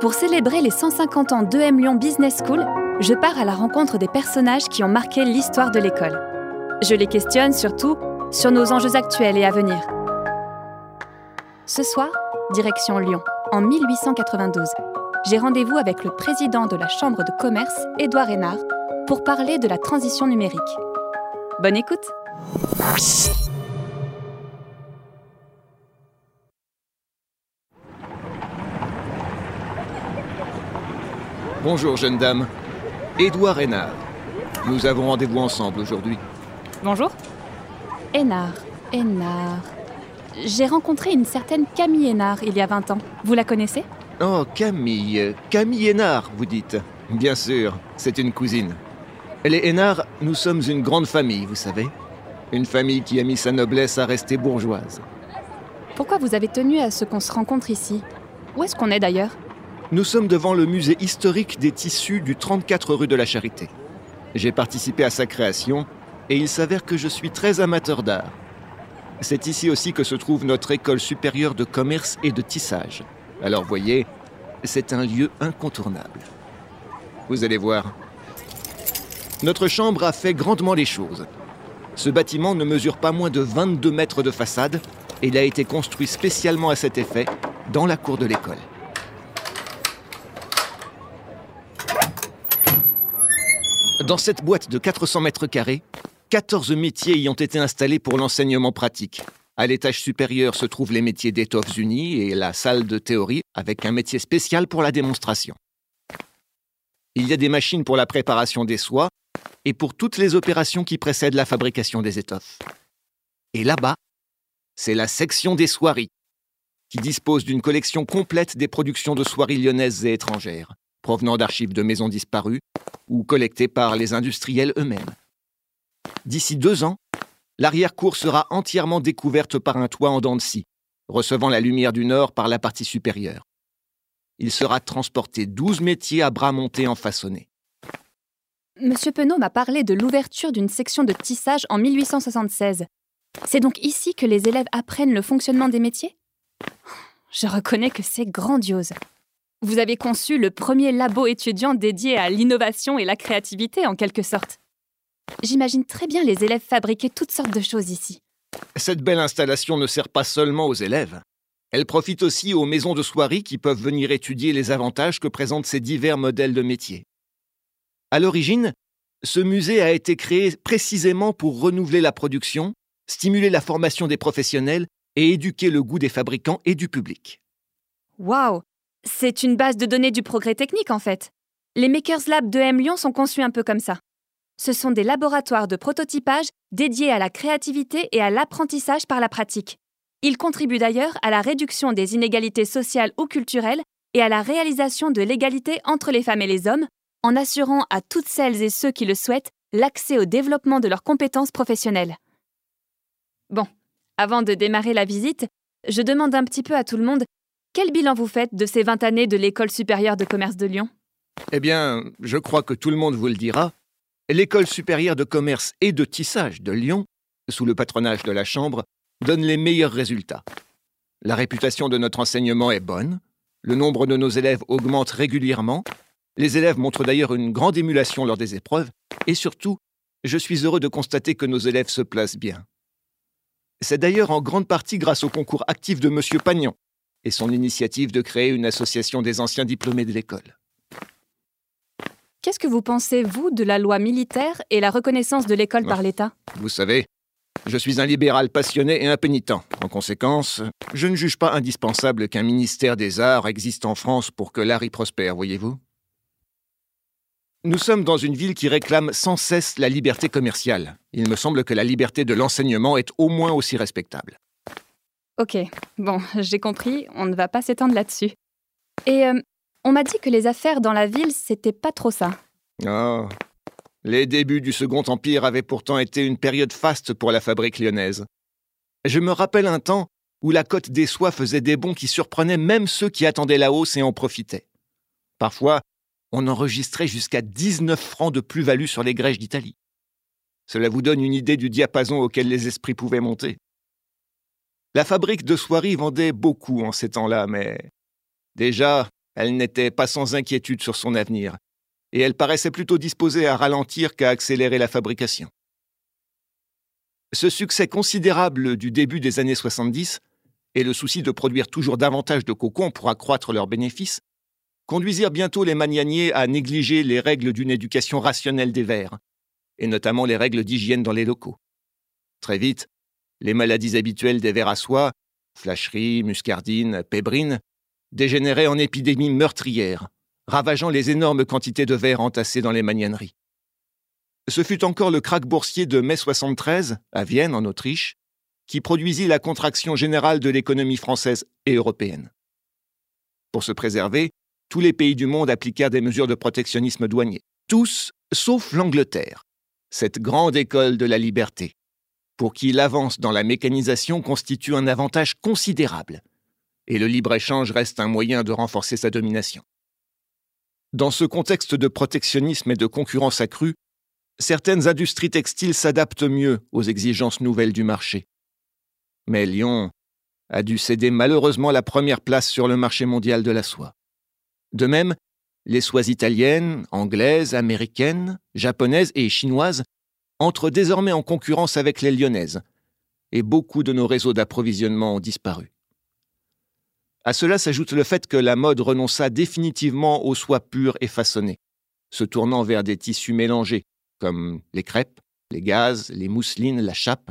Pour célébrer les 150 ans d'EM Lyon Business School, je pars à la rencontre des personnages qui ont marqué l'histoire de l'école. Je les questionne surtout sur nos enjeux actuels et à venir. Ce soir, direction Lyon, en 1892. J'ai rendez-vous avec le président de la Chambre de commerce, Édouard Hénard, pour parler de la transition numérique. Bonne écoute Bonjour jeune dame. Édouard Hénard. Nous avons rendez-vous ensemble aujourd'hui. Bonjour. Hénard, Hénard. J'ai rencontré une certaine Camille Hénard il y a 20 ans. Vous la connaissez? Oh, Camille. Camille Hénard, vous dites. Bien sûr, c'est une cousine. Les Hénard, nous sommes une grande famille, vous savez. Une famille qui a mis sa noblesse à rester bourgeoise. Pourquoi vous avez tenu à ce qu'on se rencontre ici? Où est-ce qu'on est d'ailleurs? Nous sommes devant le musée historique des tissus du 34 rue de la Charité. J'ai participé à sa création et il s'avère que je suis très amateur d'art. C'est ici aussi que se trouve notre école supérieure de commerce et de tissage. Alors voyez, c'est un lieu incontournable. Vous allez voir. Notre chambre a fait grandement les choses. Ce bâtiment ne mesure pas moins de 22 mètres de façade et il a été construit spécialement à cet effet dans la cour de l'école. Dans cette boîte de 400 mètres carrés, 14 métiers y ont été installés pour l'enseignement pratique. À l'étage supérieur se trouvent les métiers d'étoffes unies et la salle de théorie avec un métier spécial pour la démonstration. Il y a des machines pour la préparation des soies et pour toutes les opérations qui précèdent la fabrication des étoffes. Et là-bas, c'est la section des soieries, qui dispose d'une collection complète des productions de soieries lyonnaises et étrangères, provenant d'archives de maisons disparues ou collectées par les industriels eux-mêmes. D'ici deux ans, l'arrière-cour sera entièrement découverte par un toit en dents de scie, recevant la lumière du nord par la partie supérieure. Il sera transporté 12 métiers à bras montés en façonné. Monsieur Penaud m'a parlé de l'ouverture d'une section de tissage en 1876. C'est donc ici que les élèves apprennent le fonctionnement des métiers? Je reconnais que c'est grandiose. Vous avez conçu le premier labo étudiant dédié à l'innovation et la créativité, en quelque sorte. J'imagine très bien les élèves fabriquer toutes sortes de choses ici. Cette belle installation ne sert pas seulement aux élèves. Elle profite aussi aux maisons de soierie qui peuvent venir étudier les avantages que présentent ces divers modèles de métiers. À l'origine, ce musée a été créé précisément pour renouveler la production, stimuler la formation des professionnels et éduquer le goût des fabricants et du public. Waouh C'est une base de données du progrès technique en fait. Les Makers Lab de M Lyon sont conçus un peu comme ça. Ce sont des laboratoires de prototypage dédiés à la créativité et à l'apprentissage par la pratique. Ils contribuent d'ailleurs à la réduction des inégalités sociales ou culturelles et à la réalisation de l'égalité entre les femmes et les hommes, en assurant à toutes celles et ceux qui le souhaitent l'accès au développement de leurs compétences professionnelles. Bon, avant de démarrer la visite, je demande un petit peu à tout le monde quel bilan vous faites de ces 20 années de l'École supérieure de commerce de Lyon? Eh bien, je crois que tout le monde vous le dira. L'École supérieure de commerce et de tissage de Lyon, sous le patronage de la Chambre, donne les meilleurs résultats. La réputation de notre enseignement est bonne, le nombre de nos élèves augmente régulièrement, les élèves montrent d'ailleurs une grande émulation lors des épreuves, et surtout, je suis heureux de constater que nos élèves se placent bien. C'est d'ailleurs en grande partie grâce au concours actif de M. Pagnan et son initiative de créer une association des anciens diplômés de l'école. Qu'est-ce que vous pensez, vous, de la loi militaire et la reconnaissance de l'école par l'État? Vous savez, je suis un libéral passionné et impénitent. En conséquence, je ne juge pas indispensable qu'un ministère des Arts existe en France pour que l'art y prospère, voyez-vous? Nous sommes dans une ville qui réclame sans cesse la liberté commerciale. Il me semble que la liberté de l'enseignement est au moins aussi respectable. Ok, bon, j'ai compris, on ne va pas s'étendre là-dessus. Et euh, on m'a dit que les affaires dans la ville, c'était pas trop ça. Oh, les débuts du Second Empire avaient pourtant été une période faste pour la fabrique lyonnaise. Je me rappelle un temps où la cote des soies faisait des bons qui surprenaient même ceux qui attendaient la hausse et en profitaient. Parfois, on enregistrait jusqu'à 19 francs de plus-value sur les grèches d'Italie. Cela vous donne une idée du diapason auquel les esprits pouvaient monter. La fabrique de soieries vendait beaucoup en ces temps-là, mais déjà, Elle n'était pas sans inquiétude sur son avenir, et elle paraissait plutôt disposée à ralentir qu'à accélérer la fabrication. Ce succès considérable du début des années 70 et le souci de produire toujours davantage de cocon pour accroître leurs bénéfices conduisirent bientôt les magnaniers à négliger les règles d'une éducation rationnelle des vers, et notamment les règles d'hygiène dans les locaux. Très vite, les maladies habituelles des vers à soie, flacherie, muscardine, pébrine, dégénéraient en épidémies meurtrières, ravageant les énormes quantités de verre entassées dans les magnaneries. Ce fut encore le krach boursier de mai 73, à Vienne, en Autriche, qui produisit la contraction générale de l'économie française et européenne. Pour se préserver, tous les pays du monde appliquèrent des mesures de protectionnisme douanier. Tous, sauf l'Angleterre, cette grande école de la liberté, pour qui l'avance dans la mécanisation constitue un avantage considérable, et le libre-échange reste un moyen de renforcer sa domination. Dans ce contexte de protectionnisme et de concurrence accrue, certaines industries textiles s'adaptent mieux aux exigences nouvelles du marché. Mais Lyon a dû céder malheureusement la première place sur le marché mondial de la soie. De même, les soies italiennes, anglaises, américaines, japonaises et chinoises entrent désormais en concurrence avec les lyonnaises, et beaucoup de nos réseaux d'approvisionnement ont disparu. À cela s'ajoute le fait que la mode renonça définitivement aux soies pures et façonnées, se tournant vers des tissus mélangés, comme les crêpes, les gazes, les mousselines, la chape,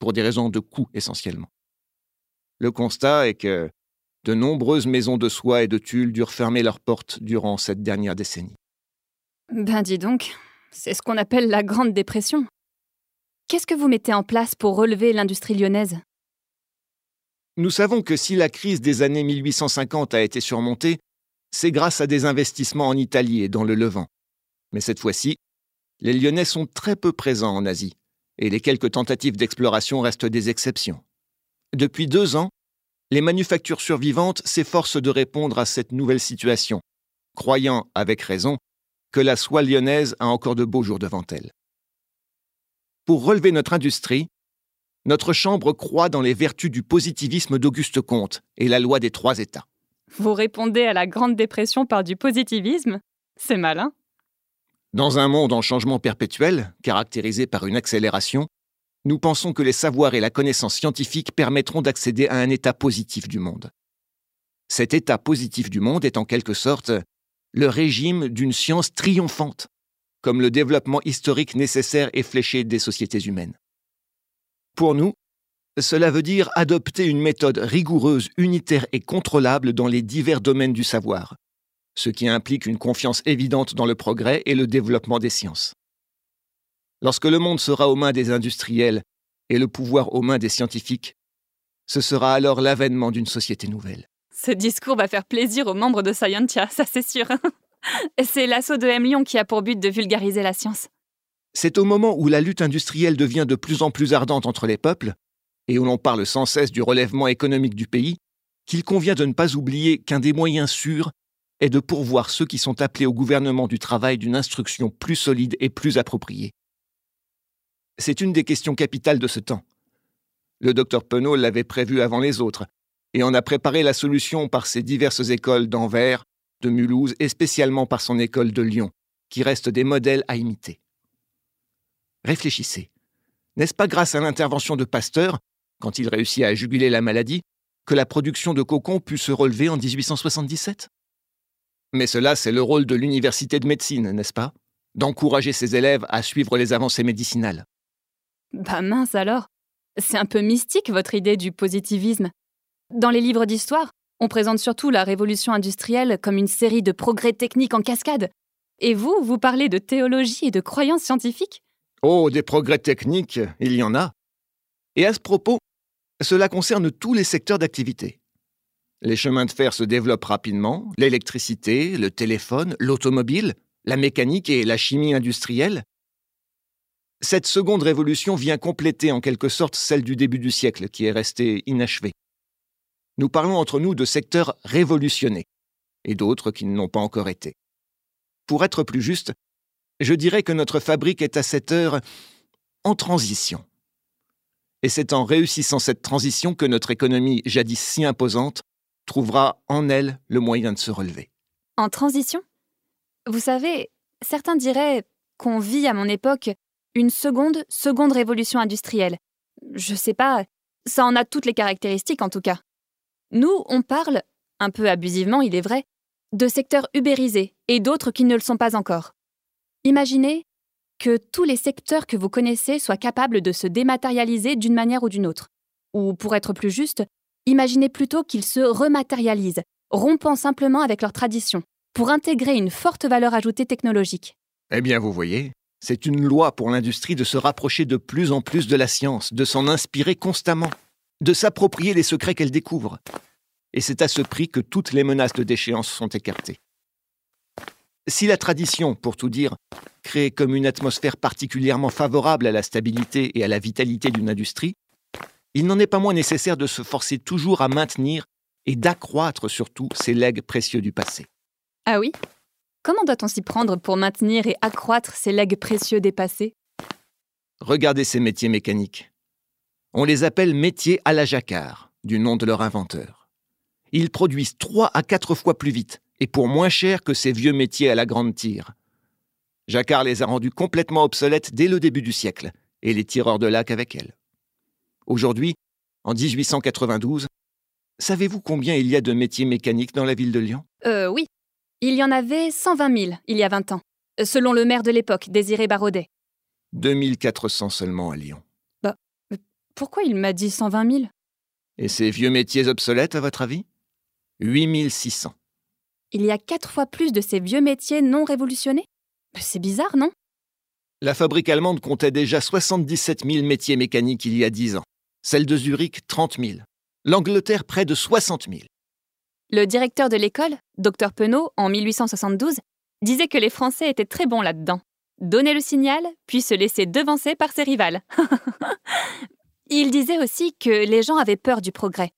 pour des raisons de coût essentiellement. Le constat est que de nombreuses maisons de soie et de tulle durent fermer leurs portes durant cette dernière décennie. Ben dis donc, c'est ce qu'on appelle la Grande Dépression. Qu'est-ce que vous mettez en place pour relever l'industrie lyonnaise? Nous savons que si la crise des années 1850 a été surmontée, c'est grâce à des investissements en Italie et dans le Levant. Mais cette fois-ci, les Lyonnais sont très peu présents en Asie, et les quelques tentatives d'exploration restent des exceptions. Depuis deux ans, les manufactures survivantes s'efforcent de répondre à cette nouvelle situation, croyant, avec raison, que la soie lyonnaise a encore de beaux jours devant elle. Pour relever notre industrie, notre Chambre croit dans les vertus du positivisme d'Auguste Comte et la loi des trois États. Vous répondez à la Grande Dépression par du positivisme C'est malin. Dans un monde en changement perpétuel, caractérisé par une accélération, nous pensons que les savoirs et la connaissance scientifique permettront d'accéder à un état positif du monde. Cet état positif du monde est en quelque sorte le régime d'une science triomphante, comme le développement historique nécessaire et fléché des sociétés humaines. Pour nous, cela veut dire adopter une méthode rigoureuse, unitaire et contrôlable dans les divers domaines du savoir, ce qui implique une confiance évidente dans le progrès et le développement des sciences. Lorsque le monde sera aux mains des industriels et le pouvoir aux mains des scientifiques, ce sera alors l'avènement d'une société nouvelle. Ce discours va faire plaisir aux membres de Scientia, ça c'est sûr. c'est l'assaut de M Lyon qui a pour but de vulgariser la science. C'est au moment où la lutte industrielle devient de plus en plus ardente entre les peuples, et où l'on parle sans cesse du relèvement économique du pays, qu'il convient de ne pas oublier qu'un des moyens sûrs est de pourvoir ceux qui sont appelés au gouvernement du travail d'une instruction plus solide et plus appropriée. C'est une des questions capitales de ce temps. Le docteur Penaud l'avait prévu avant les autres, et en a préparé la solution par ses diverses écoles d'Anvers, de Mulhouse et spécialement par son école de Lyon, qui restent des modèles à imiter. Réfléchissez. N'est-ce pas grâce à l'intervention de Pasteur, quand il réussit à juguler la maladie, que la production de cocon put se relever en 1877 Mais cela, c'est le rôle de l'université de médecine, n'est-ce pas? D'encourager ses élèves à suivre les avancées médicinales. Bah mince alors C'est un peu mystique votre idée du positivisme. Dans les livres d'histoire, on présente surtout la révolution industrielle comme une série de progrès techniques en cascade. Et vous, vous parlez de théologie et de croyances scientifiques? Oh, des progrès techniques, il y en a. Et à ce propos, cela concerne tous les secteurs d'activité. Les chemins de fer se développent rapidement, l'électricité, le téléphone, l'automobile, la mécanique et la chimie industrielle. Cette seconde révolution vient compléter en quelque sorte celle du début du siècle qui est restée inachevée. Nous parlons entre nous de secteurs révolutionnés et d'autres qui ne l'ont pas encore été. Pour être plus juste, je dirais que notre fabrique est à cette heure en transition. Et c'est en réussissant cette transition que notre économie, jadis si imposante, trouvera en elle le moyen de se relever. En transition? Vous savez, certains diraient qu'on vit à mon époque une seconde, seconde révolution industrielle. Je sais pas, ça en a toutes les caractéristiques en tout cas. Nous, on parle, un peu abusivement il est vrai, de secteurs ubérisés et d'autres qui ne le sont pas encore. Imaginez que tous les secteurs que vous connaissez soient capables de se dématérialiser d'une manière ou d'une autre. Ou pour être plus juste, imaginez plutôt qu'ils se rematérialisent, rompant simplement avec leur tradition, pour intégrer une forte valeur ajoutée technologique. Eh bien, vous voyez, c'est une loi pour l'industrie de se rapprocher de plus en plus de la science, de s'en inspirer constamment, de s'approprier les secrets qu'elle découvre. Et c'est à ce prix que toutes les menaces de déchéance sont écartées. Si la tradition, pour tout dire, crée comme une atmosphère particulièrement favorable à la stabilité et à la vitalité d'une industrie, il n'en est pas moins nécessaire de se forcer toujours à maintenir et d'accroître surtout ces legs précieux du passé. Ah oui? Comment doit-on s'y prendre pour maintenir et accroître ces legs précieux des passés? Regardez ces métiers mécaniques. On les appelle métiers à la jacquard, du nom de leur inventeur. Ils produisent trois à quatre fois plus vite et pour moins cher que ces vieux métiers à la grande tire. Jacquard les a rendus complètement obsolètes dès le début du siècle, et les tireurs de lac avec elles. Aujourd'hui, en 1892, savez-vous combien il y a de métiers mécaniques dans la ville de Lyon? Euh oui. Il y en avait 120 000 il y a 20 ans, selon le maire de l'époque, Désiré Barodet. 2400 seulement à Lyon. Bah, pourquoi il m'a dit 120 000 Et ces vieux métiers obsolètes, à votre avis? 8600 il y a quatre fois plus de ces vieux métiers non révolutionnés? C'est bizarre, non? La fabrique allemande comptait déjà 77 000 métiers mécaniques il y a 10 ans. Celle de Zurich, 30 000. L'Angleterre, près de 60 000. Le directeur de l'école, Dr Penaud, en 1872, disait que les Français étaient très bons là-dedans. Donner le signal, puis se laisser devancer par ses rivales. Il disait aussi que les gens avaient peur du progrès.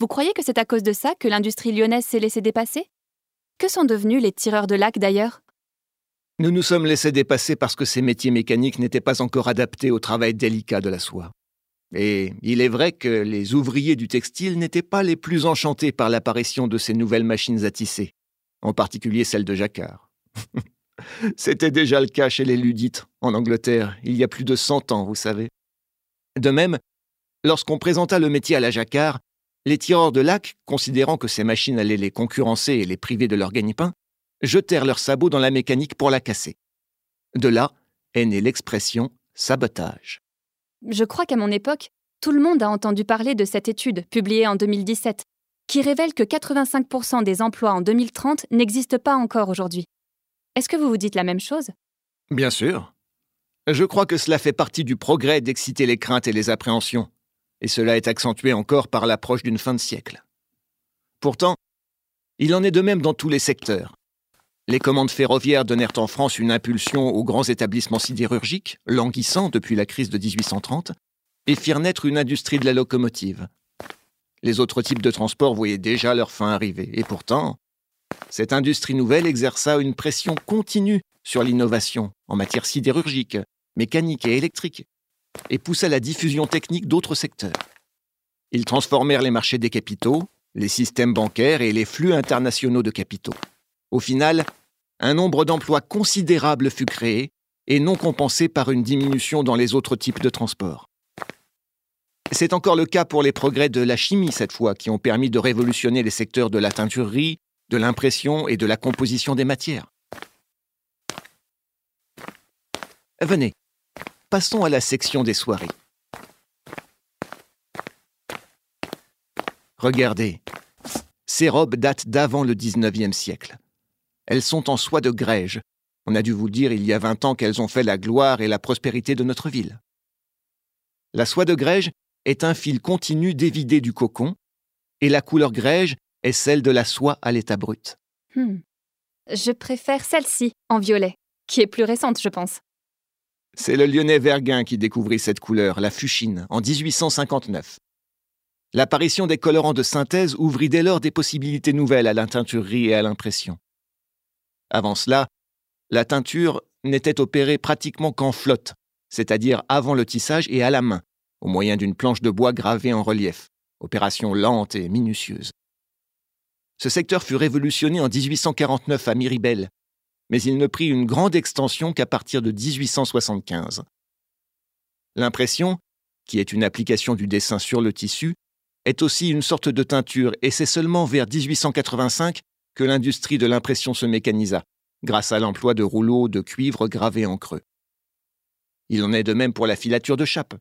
Vous croyez que c'est à cause de ça que l'industrie lyonnaise s'est laissée dépasser? Que sont devenus les tireurs de lac d'ailleurs? Nous nous sommes laissés dépasser parce que ces métiers mécaniques n'étaient pas encore adaptés au travail délicat de la soie. Et il est vrai que les ouvriers du textile n'étaient pas les plus enchantés par l'apparition de ces nouvelles machines à tisser, en particulier celles de Jacquard. C'était déjà le cas chez les Ludites, en Angleterre, il y a plus de cent ans, vous savez. De même, lorsqu'on présenta le métier à la Jacquard, les tireurs de lac, considérant que ces machines allaient les concurrencer et les priver de leur gagne-pain, jetèrent leurs sabots dans la mécanique pour la casser. De là est née l'expression sabotage. Je crois qu'à mon époque, tout le monde a entendu parler de cette étude, publiée en 2017, qui révèle que 85% des emplois en 2030 n'existent pas encore aujourd'hui. Est-ce que vous vous dites la même chose? Bien sûr. Je crois que cela fait partie du progrès d'exciter les craintes et les appréhensions et cela est accentué encore par l'approche d'une fin de siècle. Pourtant, il en est de même dans tous les secteurs. Les commandes ferroviaires donnèrent en France une impulsion aux grands établissements sidérurgiques, languissants depuis la crise de 1830, et firent naître une industrie de la locomotive. Les autres types de transport voyaient déjà leur fin arriver, et pourtant, cette industrie nouvelle exerça une pression continue sur l'innovation en matière sidérurgique, mécanique et électrique, et poussa la diffusion technique d'autres secteurs. Ils transformèrent les marchés des capitaux, les systèmes bancaires et les flux internationaux de capitaux. Au final, un nombre d'emplois considérable fut créé et non compensé par une diminution dans les autres types de transports. C'est encore le cas pour les progrès de la chimie cette fois, qui ont permis de révolutionner les secteurs de la teinturerie, de l'impression et de la composition des matières. Venez, Passons à la section des soirées. Regardez, ces robes datent d'avant le XIXe siècle. Elles sont en soie de grège. On a dû vous dire il y a vingt ans qu'elles ont fait la gloire et la prospérité de notre ville. La soie de grège est un fil continu dévidé du cocon, et la couleur grège est celle de la soie à l'état brut. Hmm. Je préfère celle-ci, en violet, qui est plus récente, je pense. C'est le lyonnais Verguin qui découvrit cette couleur, la fuchine, en 1859. L'apparition des colorants de synthèse ouvrit dès lors des possibilités nouvelles à la teinturerie et à l'impression. Avant cela, la teinture n'était opérée pratiquement qu'en flotte, c'est-à-dire avant le tissage et à la main, au moyen d'une planche de bois gravée en relief, opération lente et minutieuse. Ce secteur fut révolutionné en 1849 à Miribel, mais il ne prit une grande extension qu'à partir de 1875. L'impression, qui est une application du dessin sur le tissu, est aussi une sorte de teinture et c'est seulement vers 1885 que l'industrie de l'impression se mécanisa, grâce à l'emploi de rouleaux de cuivre gravés en creux. Il en est de même pour la filature de chape.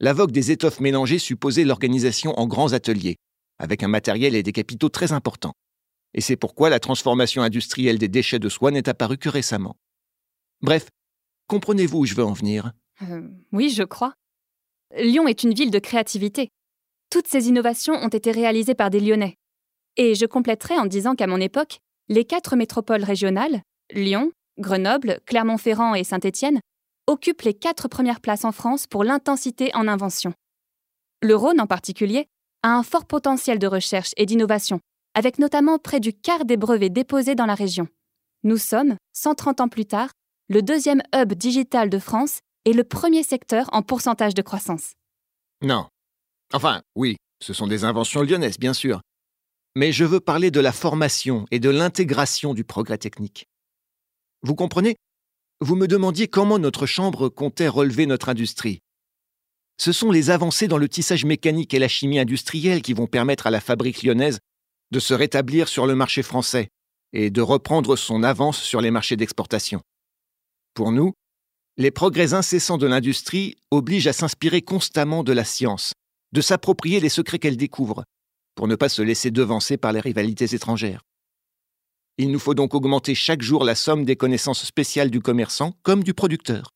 La vogue des étoffes mélangées supposait l'organisation en grands ateliers, avec un matériel et des capitaux très importants. Et c'est pourquoi la transformation industrielle des déchets de soie n'est apparue que récemment. Bref, comprenez-vous où je veux en venir? Euh, Oui, je crois. Lyon est une ville de créativité. Toutes ces innovations ont été réalisées par des Lyonnais. Et je compléterai en disant qu'à mon époque, les quatre métropoles régionales, Lyon, Grenoble, Clermont-Ferrand et Saint-Étienne, occupent les quatre premières places en France pour l'intensité en invention. Le Rhône en particulier a un fort potentiel de recherche et d'innovation, avec notamment près du quart des brevets déposés dans la région. Nous sommes, 130 ans plus tard, le deuxième hub digital de France et le premier secteur en pourcentage de croissance. Non. Enfin, oui, ce sont des inventions lyonnaises, bien sûr. Mais je veux parler de la formation et de l'intégration du progrès technique. Vous comprenez? Vous me demandiez comment notre Chambre comptait relever notre industrie. Ce sont les avancées dans le tissage mécanique et la chimie industrielle qui vont permettre à la fabrique lyonnaise de se rétablir sur le marché français et de reprendre son avance sur les marchés d'exportation. Pour nous, les progrès incessants de l'industrie obligent à s'inspirer constamment de la science, de s'approprier les secrets qu'elle découvre, pour ne pas se laisser devancer par les rivalités étrangères. Il nous faut donc augmenter chaque jour la somme des connaissances spéciales du commerçant comme du producteur.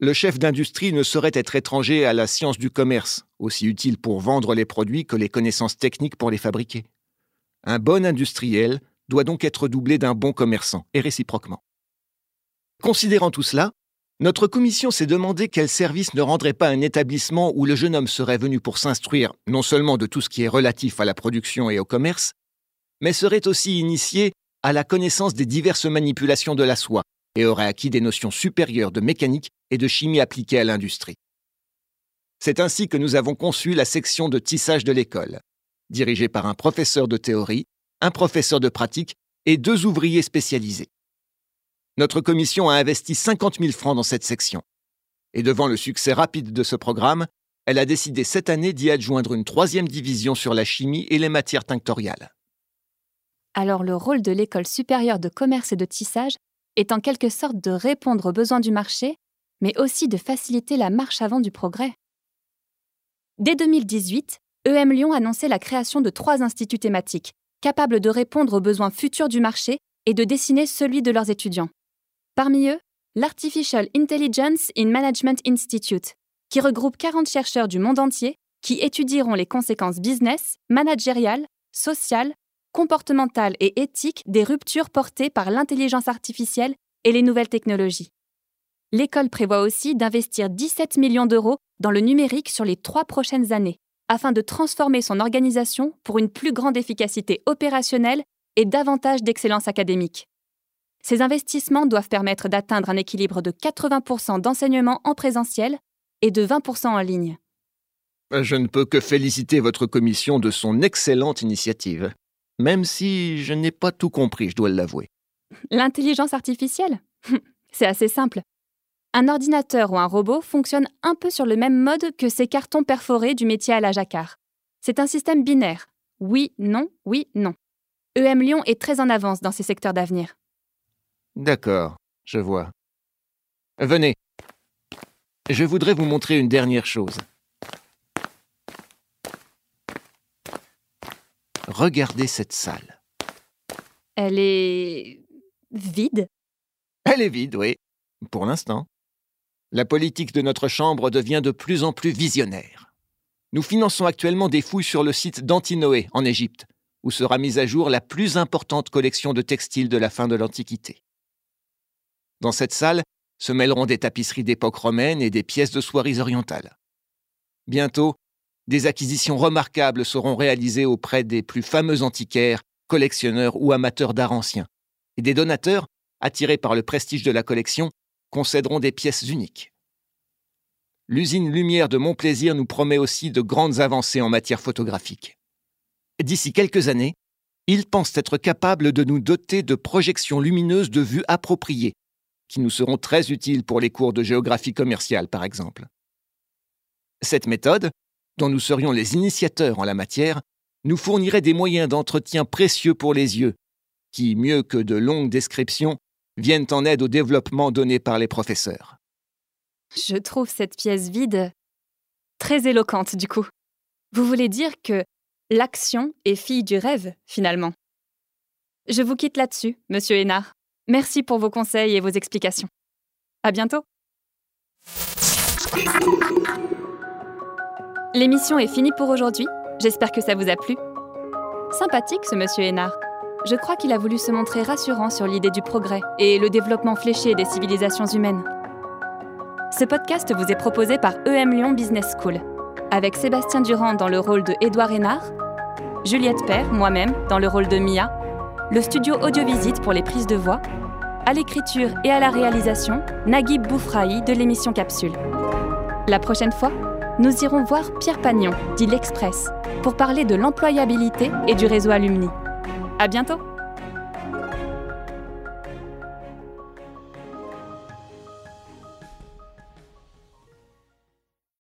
Le chef d'industrie ne saurait être étranger à la science du commerce, aussi utile pour vendre les produits que les connaissances techniques pour les fabriquer. Un bon industriel doit donc être doublé d'un bon commerçant, et réciproquement. Considérant tout cela, notre commission s'est demandé quel service ne rendrait pas un établissement où le jeune homme serait venu pour s'instruire non seulement de tout ce qui est relatif à la production et au commerce, mais serait aussi initié à la connaissance des diverses manipulations de la soie et aurait acquis des notions supérieures de mécanique et de chimie appliquées à l'industrie. C'est ainsi que nous avons conçu la section de tissage de l'école, dirigée par un professeur de théorie, un professeur de pratique et deux ouvriers spécialisés. Notre commission a investi 50 000 francs dans cette section. Et devant le succès rapide de ce programme, elle a décidé cette année d'y adjoindre une troisième division sur la chimie et les matières tinctoriales. Alors le rôle de l'école supérieure de commerce et de tissage est en quelque sorte de répondre aux besoins du marché, mais aussi de faciliter la marche avant du progrès. Dès 2018, EM Lyon annonçait la création de trois instituts thématiques, capables de répondre aux besoins futurs du marché et de dessiner celui de leurs étudiants. Parmi eux, l'Artificial Intelligence in Management Institute, qui regroupe 40 chercheurs du monde entier qui étudieront les conséquences business, managériales, sociales, comportementales et éthiques des ruptures portées par l'intelligence artificielle et les nouvelles technologies. L'école prévoit aussi d'investir 17 millions d'euros dans le numérique sur les trois prochaines années, afin de transformer son organisation pour une plus grande efficacité opérationnelle et davantage d'excellence académique. Ces investissements doivent permettre d'atteindre un équilibre de 80% d'enseignement en présentiel et de 20% en ligne. Je ne peux que féliciter votre commission de son excellente initiative, même si je n'ai pas tout compris, je dois l'avouer. L'intelligence artificielle? C'est assez simple. Un ordinateur ou un robot fonctionne un peu sur le même mode que ces cartons perforés du métier à la jacquard. C'est un système binaire. Oui, non, oui, non. EM Lyon est très en avance dans ces secteurs d'avenir. D'accord, je vois. Venez. Je voudrais vous montrer une dernière chose. Regardez cette salle. Elle est vide? Elle est vide, oui, pour l'instant. La politique de notre Chambre devient de plus en plus visionnaire. Nous finançons actuellement des fouilles sur le site d'Antinoé, en Égypte, où sera mise à jour la plus importante collection de textiles de la fin de l'Antiquité. Dans cette salle se mêleront des tapisseries d'époque romaine et des pièces de soieries orientales. Bientôt, des acquisitions remarquables seront réalisées auprès des plus fameux antiquaires, collectionneurs ou amateurs d'art ancien, et des donateurs, attirés par le prestige de la collection, concéderont des pièces uniques. L'usine Lumière de Montplaisir nous promet aussi de grandes avancées en matière photographique. D'ici quelques années, Ils pensent être capables de nous doter de projections lumineuses de vue appropriées, qui nous seront très utiles pour les cours de géographie commerciale, par exemple. Cette méthode, dont nous serions les initiateurs en la matière, nous fournirait des moyens d'entretien précieux pour les yeux, qui, mieux que de longues descriptions, viennent en aide au développement donné par les professeurs. Je trouve cette pièce vide très éloquente du coup. Vous voulez dire que l'action est fille du rêve, finalement. Je vous quitte là-dessus, monsieur Hénard. Merci pour vos conseils et vos explications. À bientôt. L'émission est finie pour aujourd'hui. J'espère que ça vous a plu. Sympathique ce monsieur Hénard. Je crois qu'il a voulu se montrer rassurant sur l'idée du progrès et le développement fléché des civilisations humaines. Ce podcast vous est proposé par EM Lyon Business School, avec Sébastien Durand dans le rôle de Édouard Hénard, Juliette Père, moi-même, dans le rôle de Mia, le studio Audiovisite pour les prises de voix, à l'écriture et à la réalisation, Naguib Boufraï de l'émission Capsule. La prochaine fois, nous irons voir Pierre Pagnon, dit l'Express, pour parler de l'employabilité et du réseau Alumni. À bientôt!